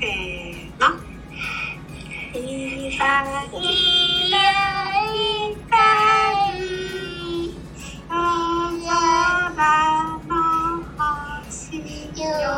给妈一三一三一三一爸爸爸爸好辛苦